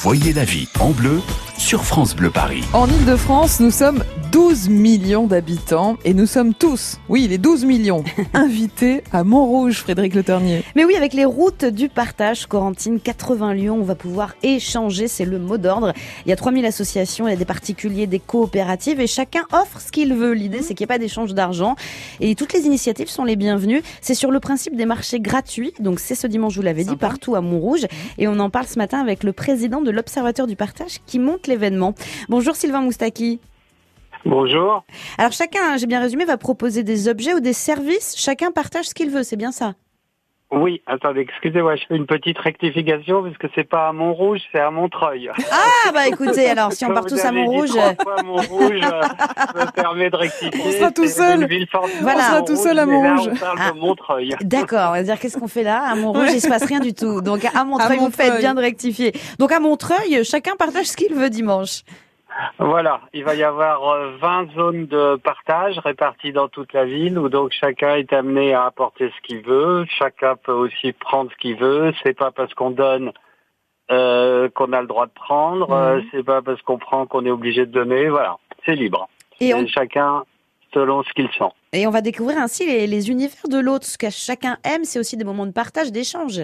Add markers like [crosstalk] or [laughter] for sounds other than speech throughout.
Voyez la vie en bleu sur France Bleu Paris. En Ile-de-France, nous sommes 12 millions d'habitants et nous sommes tous, oui, les 12 millions, [laughs] invités à Montrouge, Frédéric Le Ternier. Mais oui, avec les routes du partage, Corentine, 80 lions, on va pouvoir échanger, c'est le mot d'ordre. Il y a 3000 associations, il y a des particuliers, des coopératives et chacun offre ce qu'il veut. L'idée, c'est qu'il n'y ait pas d'échange d'argent et toutes les initiatives sont les bienvenues. C'est sur le principe des marchés gratuits, donc c'est ce dimanche, je vous l'avez dit, partout à Montrouge et on en parle ce matin avec le président de l'Observateur du partage qui monte l'événement. Bonjour Sylvain Moustaki. Bonjour. Alors chacun, j'ai bien résumé, va proposer des objets ou des services. Chacun partage ce qu'il veut, c'est bien ça? Oui, attendez, excusez-moi, je fais une petite rectification parce que c'est pas à Montrouge, c'est à Montreuil. Ah bah écoutez, alors si on part tous à Montrouge, Montrouge, ça me permet de rectifier. On sera tout seul. Voilà. On sera tout seul à Montrouge. de Montreuil. D'accord, on va dire qu'est-ce qu'on fait là? À Montrouge, il se passe rien du tout. Donc à Montreuil, vous faites bien de rectifier. Donc à Montreuil, chacun partage ce qu'il veut dimanche. Voilà, il va y avoir 20 zones de partage réparties dans toute la ville où donc chacun est amené à apporter ce qu'il veut, chacun peut aussi prendre ce qu'il veut, c'est pas parce qu'on donne euh, qu'on a le droit de prendre, euh, c'est pas parce qu'on prend qu'on est obligé de donner, voilà, c'est libre. Et on- chacun selon ce qu'il sent. Et on va découvrir ainsi les, les univers de l'autre. Ce que chacun aime, c'est aussi des moments de partage, d'échange.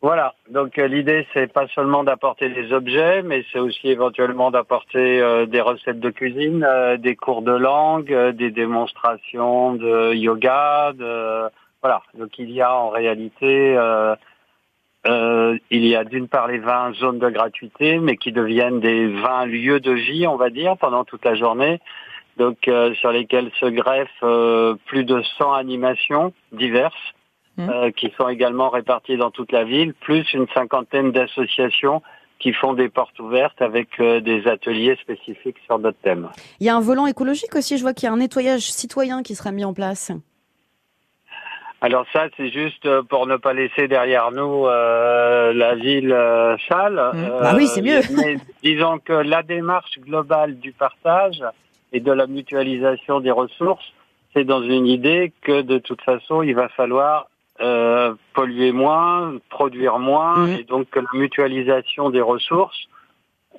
Voilà, donc euh, l'idée c'est pas seulement d'apporter des objets, mais c'est aussi éventuellement d'apporter euh, des recettes de cuisine, euh, des cours de langue, euh, des démonstrations de yoga, de voilà. Donc il y a en réalité euh, euh, il y a d'une part les 20 zones de gratuité, mais qui deviennent des 20 lieux de vie, on va dire, pendant toute la journée. Donc sur lesquels se greffent plus de 100 animations diverses euh, qui sont également répartis dans toute la ville, plus une cinquantaine d'associations qui font des portes ouvertes avec euh, des ateliers spécifiques sur d'autres thèmes. Il y a un volant écologique aussi. Je vois qu'il y a un nettoyage citoyen qui sera mis en place. Alors ça, c'est juste euh, pour ne pas laisser derrière nous euh, la ville euh, sale. Euh, Bah oui, c'est mieux. [laughs] Mais disons que la démarche globale du partage et de la mutualisation des ressources, c'est dans une idée que de toute façon, il va falloir euh, polluer moins, produire moins, Mhm. et donc que la mutualisation des ressources,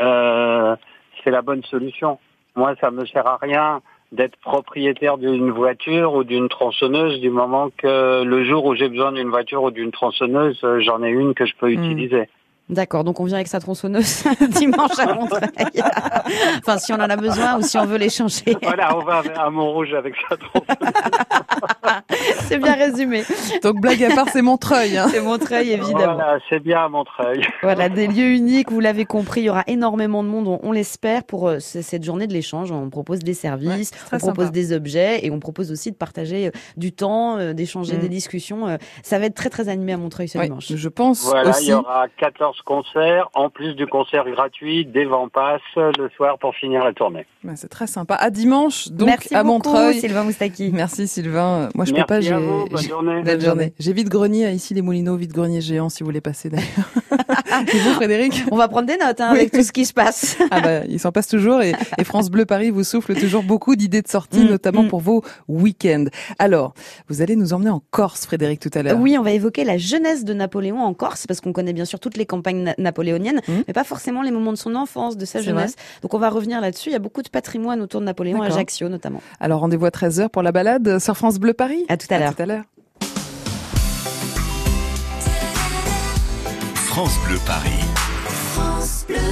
euh, c'est la bonne solution. Moi, ça me sert à rien d'être propriétaire d'une voiture ou d'une tronçonneuse du moment que le jour où j'ai besoin d'une voiture ou d'une tronçonneuse, euh, j'en ai une que je peux Mhm. utiliser. D'accord, donc on vient avec sa tronçonneuse [laughs] dimanche à [laughs] Montreuil. enfin, si on en a besoin ou si on veut l'échanger. Voilà, on va à Montrouge avec sa tronçonneuse. [laughs] [laughs] C'est bien résumé. Donc blague à part, c'est Montreuil. hein. C'est Montreuil, évidemment. Voilà, c'est bien à Montreuil. Voilà, des lieux uniques, vous l'avez compris, il y aura énormément de monde, on, on l'espère, pour euh, cette journée de l'échange. On propose des services, Ouais, on propose sympa. des objets et on propose aussi de partager euh, du temps, euh, d'échanger Mm. des discussions. euh, Ça va être très très animé à Montreuil ce Ouais, dimanche. je pense Voilà, il aussi. y aura 14 concerts, en plus du concert gratuit, des vents passent le soir pour finir la tournée. C'est très sympa. À dimanche, donc Merci à beaucoup, Montreuil. Sylvain Moustaki. Merci Sylvain. Moi je Merci peux pas. j'ai- bonne journée. J'ai vide grenier à ici les Moulineaux, vide grenier géant si vous voulez passer d'ailleurs. [laughs] Et vous Frédéric On va prendre des notes hein, Oui. avec tout ce qui se passe. Ah bah, il s'en passe toujours et, et France Bleu Paris vous souffle toujours beaucoup d'idées de sortie, Mm, notamment mm. pour vos week-ends. Alors, vous allez nous emmener en Corse, Frédéric, tout à l'heure. Oui, on va évoquer la jeunesse de Napoléon en Corse, parce qu'on connaît bien sûr toutes les campagnes na- napoléoniennes, Mhm. mais pas forcément les moments de son enfance, de sa jeunesse. Donc on va revenir là-dessus. Il y a beaucoup de patrimoine autour de Napoléon. Ajaccio notamment. Alors, rendez-vous à 13h pour la balade sur France Bleu Paris. À tout à l'heure. France Bleu Paris. France Bleu.